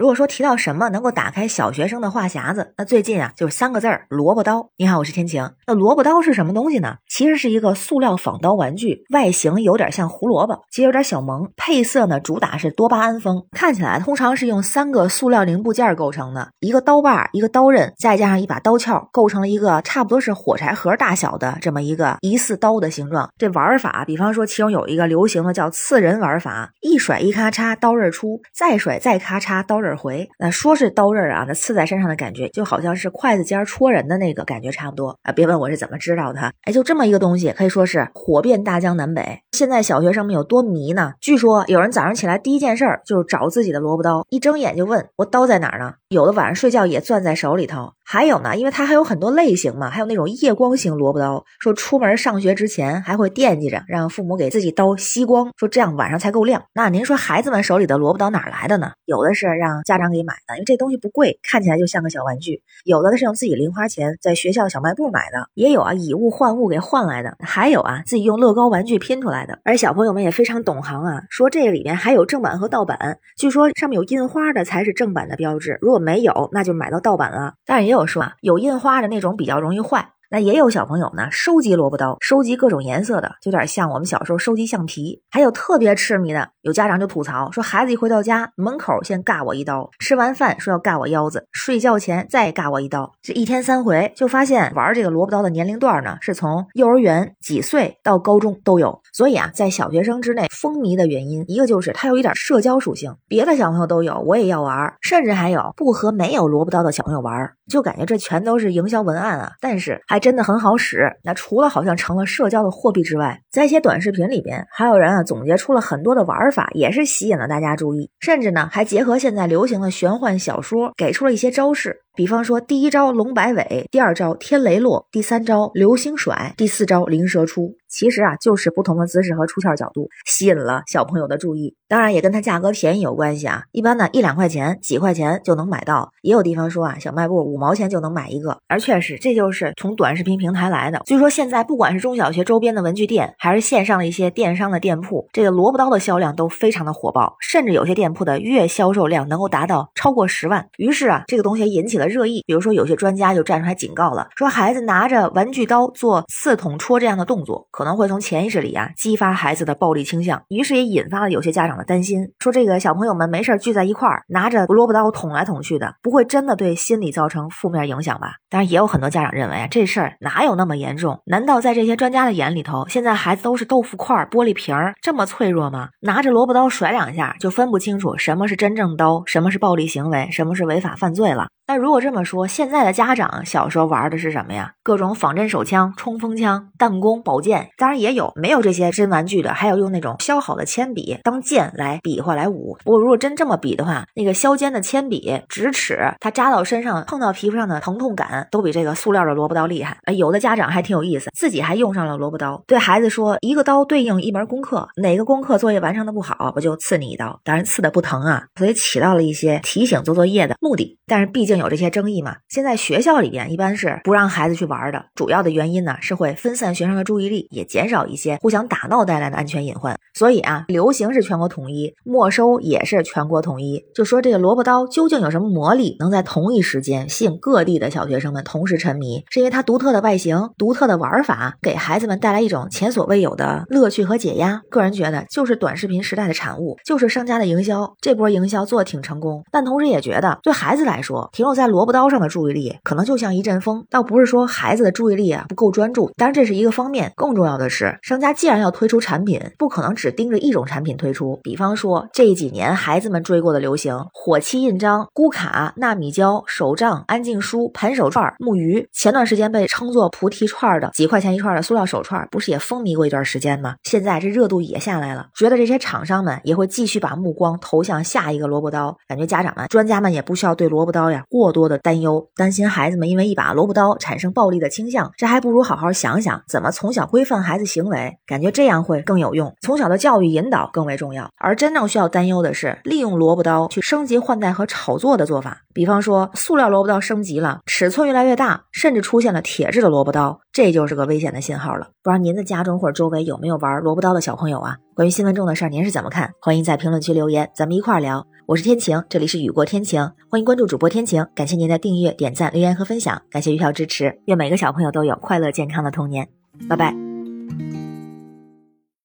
如果说提到什么能够打开小学生的话匣子，那最近啊就是三个字儿：萝卜刀。你好，我是天晴。那萝卜刀是什么东西呢？其实是一个塑料仿刀玩具，外形有点像胡萝卜，其实有点小萌。配色呢主打是多巴胺风，看起来通常是用三个塑料零部件构成的，一个刀把，一个刀刃，再加上一把刀鞘，构成了一个差不多是火柴盒大小的这么一个疑似刀的形状。这玩法，比方说其中有一个流行的叫刺人玩法，一甩一咔嚓，刀刃出，再甩再咔嚓，刀刃。回那说是刀刃啊，那刺在身上的感觉就好像是筷子尖戳人的那个感觉差不多啊。别问我是怎么知道的，哎，就这么一个东西，可以说是火遍大江南北。现在小学生们有多迷呢？据说有人早上起来第一件事儿就是找自己的萝卜刀，一睁眼就问我刀在哪儿呢？有的晚上睡觉也攥在手里头。还有呢，因为它还有很多类型嘛，还有那种夜光型萝卜刀，说出门上学之前还会惦记着让父母给自己刀吸光，说这样晚上才够亮。那您说孩子们手里的萝卜刀哪来的呢？有的是让家长给买的，因为这东西不贵，看起来就像个小玩具；有的是用自己零花钱在学校小卖部买的，也有啊以物换物给换来的，还有啊自己用乐高玩具拼出来的。而小朋友们也非常懂行啊，说这里面还有正版和盗版，据说上面有印花的才是正版的标志，如果没有，那就买到盗版了。当然也有。我说啊，有印花的那种比较容易坏。那也有小朋友呢，收集萝卜刀，收集各种颜色的，就有点像我们小时候收集橡皮。还有特别痴迷的，有家长就吐槽说，孩子一回到家，门口先尬我一刀，吃完饭说要尬我腰子，睡觉前再尬我一刀，这一天三回，就发现玩这个萝卜刀的年龄段呢，是从幼儿园几岁到高中都有。所以啊，在小学生之内风靡的原因，一个就是它有一点社交属性，别的小朋友都有，我也要玩，甚至还有不和没有萝卜刀的小朋友玩，就感觉这全都是营销文案啊。但是还真的很好使。那除了好像成了社交的货币之外，在一些短视频里边，还有人啊总结出了很多的玩法，也是吸引了大家注意，甚至呢还结合现在流行的玄幻小说，给出了一些招式。比方说，第一招龙摆尾，第二招天雷落，第三招流星甩，第四招灵蛇出。其实啊，就是不同的姿势和出鞘角度吸引了小朋友的注意。当然，也跟它价格便宜有关系啊。一般呢，一两块钱、几块钱就能买到。也有地方说啊，小卖部五毛钱就能买一个。而确实，这就是从短视频平台来的。据说现在不管是中小学周边的文具店，还是线上的一些电商的店铺，这个萝卜刀的销量都非常的火爆，甚至有些店铺的月销售量能够达到超过十万。于是啊，这个东西引起了热议。比如说，有些专家就站出来警告了，说孩子拿着玩具刀做刺捅戳这样的动作，可能会从潜意识里啊激发孩子的暴力倾向。于是也引发了有些家长的担心，说这个小朋友们没事聚在一块儿，拿着萝卜刀捅来捅去的，不会真的对心理造成负面影响吧？当然，也有很多家长认为啊，这事儿哪有那么严重？难道在这些专家的眼里头，现在孩子都是豆腐块、玻璃瓶儿这么脆弱吗？拿着萝卜刀甩两下就分不清楚什么是真正刀，什么是暴力行为，什么是违法犯罪了？那如果这么说，现在的家长小时候玩的是什么呀？各种仿真手枪、冲锋枪、弹弓、宝剑，当然也有没有这些真玩具的，还有用那种削好的铅笔当剑来比划来舞。不过如果真这么比的话，那个削尖的铅笔直尺，它扎到身上碰到皮肤上的疼痛感都比这个塑料的萝卜刀厉害。有的家长还挺有意思，自己还用上了萝卜刀，对孩子说一个刀对应一门功课，哪个功课作业完成的不好，我就刺你一刀。当然刺的不疼啊，所以起到了一些提醒做作业的目的。但是毕竟。有这些争议嘛？现在学校里边一般是不让孩子去玩的，主要的原因呢是会分散学生的注意力，也减少一些互相打闹带来的安全隐患。所以啊，流行是全国统一，没收也是全国统一。就说这个萝卜刀究竟有什么魔力，能在同一时间吸引各地的小学生们同时沉迷？是因为它独特的外形、独特的玩法，给孩子们带来一种前所未有的乐趣和解压。个人觉得，就是短视频时代的产物，就是商家的营销。这波营销做的挺成功，但同时也觉得对孩子来说，挺放。在萝卜刀上的注意力可能就像一阵风，倒不是说孩子的注意力啊不够专注，当然这是一个方面。更重要的是，商家既然要推出产品，不可能只盯着一种产品推出。比方说这几年孩子们追过的流行火漆印章、咕卡、纳米胶、手账、安静书、盘手串、木鱼，前段时间被称作菩提串的几块钱一串的塑料手串，不是也风靡过一段时间吗？现在这热度也下来了，觉得这些厂商们也会继续把目光投向下一个萝卜刀。感觉家长们、专家们也不需要对萝卜刀呀。过多的担忧，担心孩子们因为一把萝卜刀产生暴力的倾向，这还不如好好想想怎么从小规范孩子行为，感觉这样会更有用。从小的教育引导更为重要，而真正需要担忧的是利用萝卜刀去升级换代和炒作的做法。比方说，塑料萝卜刀升级了，尺寸越来越大，甚至出现了铁质的萝卜刀，这就是个危险的信号了。不知道您的家中或者周围有没有玩萝卜刀的小朋友啊？关于新闻中的事儿您是怎么看？欢迎在评论区留言咱们一块儿聊。我是天晴这里是雨过天晴欢迎关注主播天晴感谢您的订阅点赞留言和分享感谢余票支持愿每个小朋友都有快乐健康的童年。拜拜。